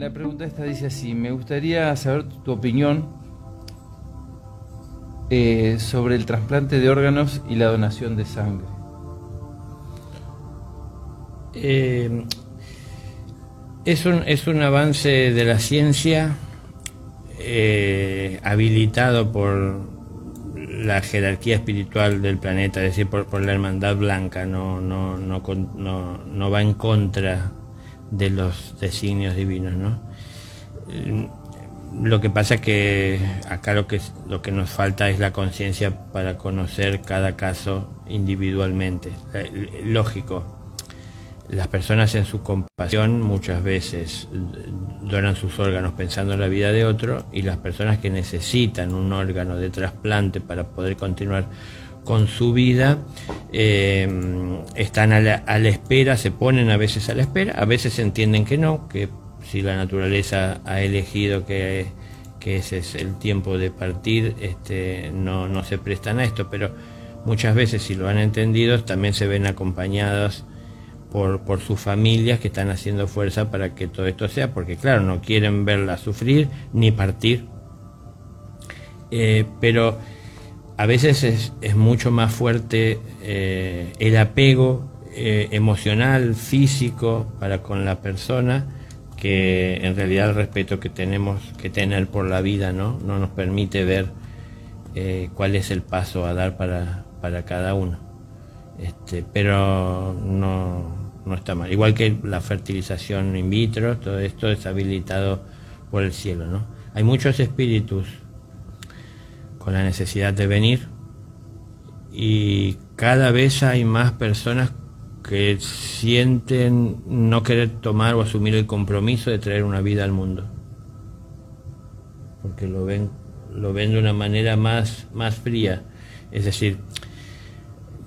la pregunta esta dice así, me gustaría saber tu opinión eh, sobre el trasplante de órganos y la donación de sangre. Eh, es, un, es un avance de la ciencia eh, habilitado por la jerarquía espiritual del planeta, es decir, por, la hermandad blanca, no, no, no, no va en contra de los designios divinos, ¿no? Lo que pasa es que acá lo que, lo que nos falta es la conciencia para conocer cada caso individualmente. Eh, lógico, las personas en su compasión muchas veces donan sus órganos pensando en la vida de otro y las personas que necesitan un órgano de trasplante para poder continuar con su vida eh, están a la, a la, espera, se ponen a veces a la espera, a veces entienden que no, que si la naturaleza ha elegido que, que ese es el tiempo de partir, este, no, no se prestan a esto, pero muchas veces si lo han entendido también se ven acompañados por, por sus familias que están haciendo fuerza para que todo esto sea, porque claro, no quieren verla sufrir ni partir. Eh, pero a veces es, es mucho más fuerte eh, el apego eh, emocional, físico para con la persona que en realidad el respeto que tenemos que tener por la vida no, no nos permite ver cuál es el paso a dar para, para cada uno. Este, pero no, no está mal. Igual que la fertilización in vitro, todo esto es habilitado por el cielo, ¿no? Hay muchos espíritus con la necesidad de venir y cada vez hay más personas que sienten no querer tomar o asumir el compromiso de traer una vida al mundo. Porque lo ven, lo ven de una manera más, más fría. Es decir,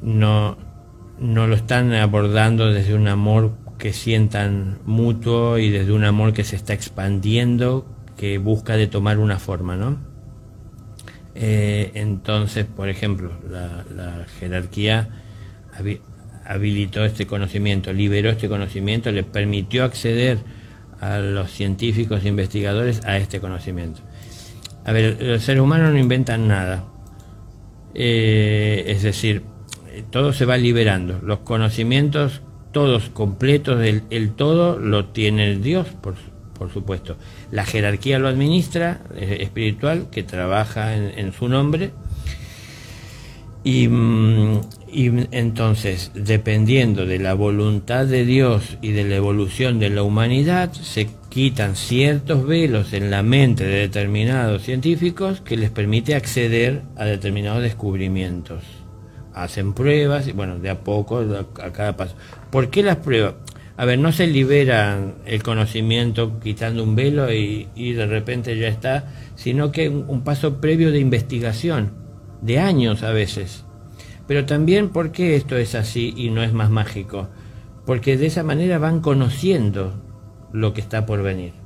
no, no lo están abordando desde un amor que sientan mutuo y desde un amor que se está expandiendo, que busca de tomar una forma, ¿no? Eh, entonces, por ejemplo, la, jerarquía habilitó este conocimiento, liberó este conocimiento, le permitió acceder a los científicos e investigadores a este conocimiento. A ver, los seres humanos no inventan nada. Eh, es decir, todo se va liberando. Los conocimientos, todos completos, el, todo lo tiene Dios, por, por, supuesto. La jerarquía lo administra, espiritual, que trabaja en, su nombre. Y, mm, y, entonces, dependiendo de la voluntad de Dios y de la evolución de la humanidad, se quitan ciertos velos en la mente de determinados científicos que les permite acceder a determinados descubrimientos hacen pruebas y bueno, de a poco, a, cada paso. ¿Por qué las pruebas? A ver, no se libera el conocimiento quitando un velo y, de repente ya está, sino que un, un paso previo de investigación, de años a veces. Pero también, ¿por qué esto es así y no es más mágico? Porque de esa manera van conociendo lo que está por venir.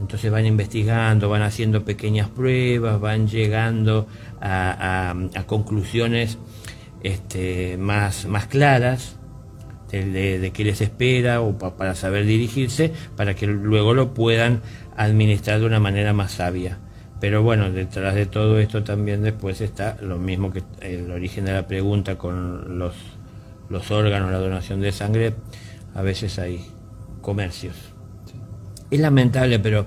Entonces van investigando, van haciendo pequeñas pruebas, van llegando a, conclusiones este, más, más claras de, qué les espera o para saber dirigirse, para que luego lo puedan administrar de una manera más sabia. Pero bueno, detrás de todo esto también después está lo mismo que el origen de la pregunta con los, los órganos, la donación de sangre, a veces hay comercios es lamentable, pero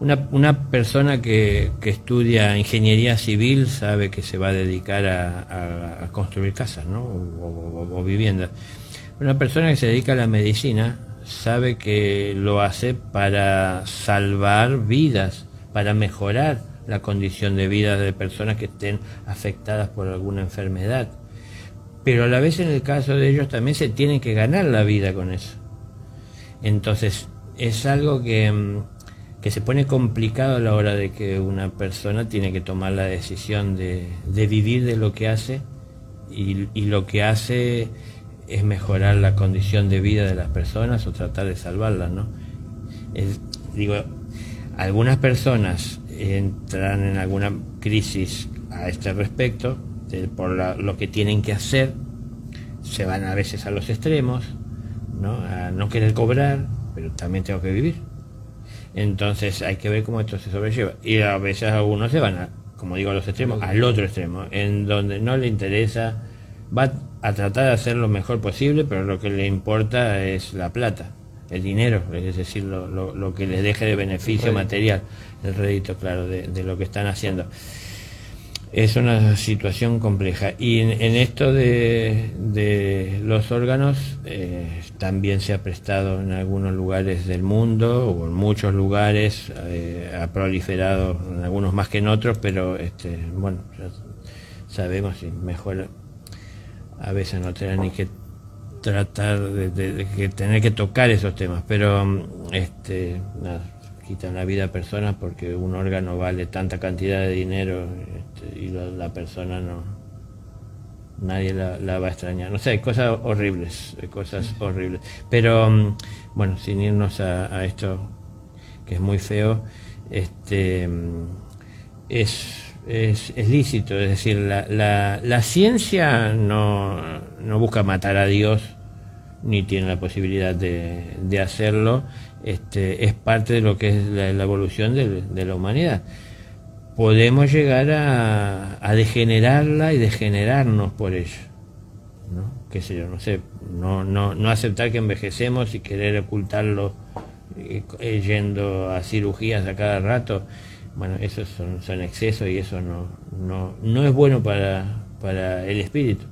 una, persona que, estudia ingeniería civil sabe que se va a dedicar a, construir casas ¿no? o, viviendas. Una persona que se dedica a la medicina sabe que lo hace para salvar vidas, para mejorar la condición de vida de personas que estén afectadas por alguna enfermedad. Pero a la vez en el caso de ellos también se tienen que ganar la vida con eso. Entonces, es algo mm, que, se pone complicado a la hora de que una persona tiene que tomar la decisión de, vivir de lo que hace y, lo que hace es mejorar la condición de vida de las personas o tratar de salvarlas, ¿no? digo, algunas personas entran en alguna crisis a este respecto por lo que tienen que hacer, se van a veces a los extremos, ¿no? a no querer cobrar, pero también tengo que vivir. Entonces hay que ver cómo esto se sobrelleva. Y a veces algunos se van, a, como digo, a los extremos, al otro extremo, en donde no le interesa, va a tratar de hacer lo mejor posible, pero lo que le importa es la plata, el dinero, es decir, lo, que les deje de beneficio material, el rédito, claro, de lo que están haciendo es una situación compleja. Y en, esto de, los órganos eh, también se ha prestado en algunos lugares del mundo o en muchos lugares, eh, ha proliferado en algunos más que en otros, pero este, bueno, sabemos y mejor a veces no tener ni que tratar de, tener que tocar esos temas, pero este, nada quitan la vida a personas porque un órgano vale tanta cantidad de dinero este, y la, persona no nadie la, va a extrañar. No sé hay cosas horribles hay cosas horribles. Pero mm, bueno sin irnos a, esto que es muy feo este mm, es es, lícito, es decir, la, la, ciencia no, no, busca matar a Dios, ni tiene la posibilidad de, de hacerlo, este, es parte de lo que es la, evolución de, la humanidad. Podemos llegar a, degenerarla y degenerarnos por ello. ¿no? ¿Qué sé yo? No sé, no, no, no aceptar que envejecemos y querer ocultarlo eh, yendo a cirugías a cada rato. Bueno, eso son, son excesos y eso no, no, no es bueno para, para el espíritu.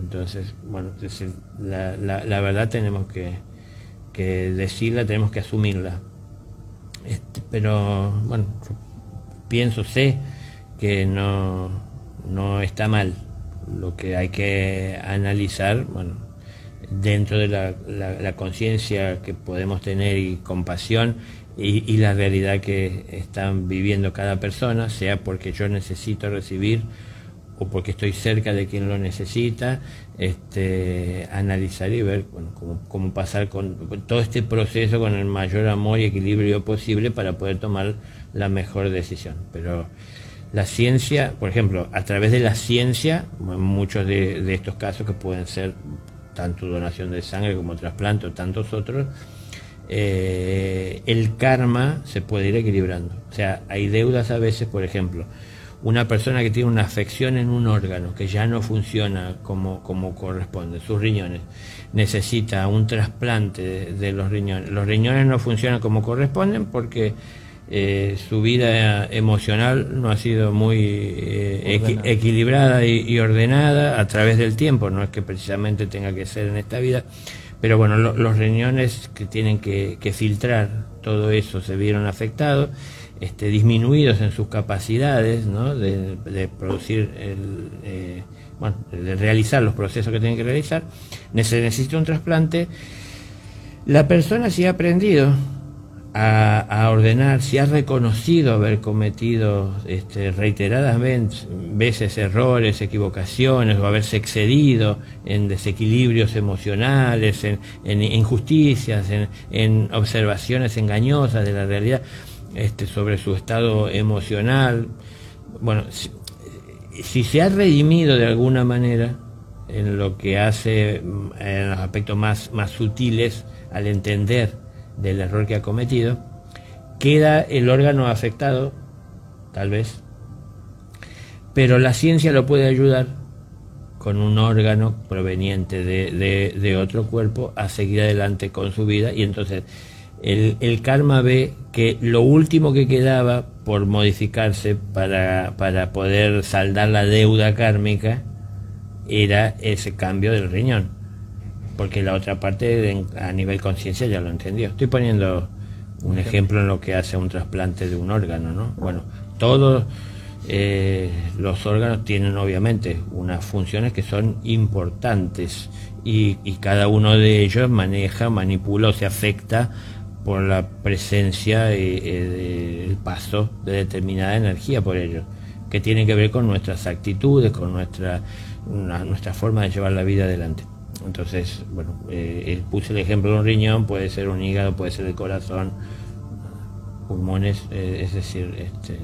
Entonces, bueno, la, la, la verdad tenemos que, que decirla, tenemos que asumirla. Este, pero bueno, pienso, sé que no, no está mal. Lo que hay que analizar, bueno, dentro de la, la, conciencia que podemos tener y compasión y, y, la realidad que están viviendo cada persona, sea porque yo necesito recibir o porque estoy cerca de quien lo necesita, este, analizar y ver cómo, pasar con, todo este proceso con el mayor amor y equilibrio posible para poder tomar la mejor decisión. Pero la ciencia, por ejemplo, a través de la ciencia, muchos de, estos casos que pueden ser tanto donación de sangre como trasplante o tantos otros, eh, el karma se puede ir equilibrando. O sea, hay deudas a veces, por ejemplo, una persona que tiene una afección en un órgano que ya no funciona como, como corresponde, sus riñones, necesita un trasplante de, los riñones. Los riñones no funcionan como corresponden porque eh, su vida emocional no ha sido muy eh, equilibrada y, ordenada a través del tiempo, no es que precisamente tenga que ser en esta vida, pero bueno, los riñones que tienen que, que filtrar todo eso se vieron afectados este, disminuidos en sus capacidades de, producir, el, eh, bueno, de realizar los procesos que tienen que realizar, se necesita un trasplante. La persona si ha aprendido a, ordenar, si ha reconocido haber cometido este, reiteradas veces errores, equivocaciones o haberse excedido en desequilibrios emocionales, en, injusticias, en observaciones engañosas de la realidad, este, sobre su estado emocional. Bueno, si, se ha redimido de alguna manera en lo que hace en los aspectos más, más sutiles al entender del error que ha cometido, queda el órgano afectado, tal vez, pero la ciencia lo puede ayudar con un órgano proveniente de, de otro cuerpo a seguir adelante con su vida y entonces el, karma ve que lo último que quedaba por modificarse para, para poder saldar la deuda kármica era ese cambio del riñón. Porque la otra parte a nivel conciencia ya lo entendió. Estoy poniendo un ejemplo en lo que hace un trasplante de un órgano, ¿no? Bueno, todos eh, los órganos tienen obviamente unas funciones que son importantes y, y cada uno de ellos maneja, manipula o se afecta por la presencia y el paso de determinada energía por ello, que tiene que ver con nuestras actitudes, con nuestra, nuestra forma de llevar la vida adelante. Entonces, bueno, eh, puse el ejemplo de un riñón, puede ser un hígado, puede ser el corazón, pulmones, eh, es decir, este,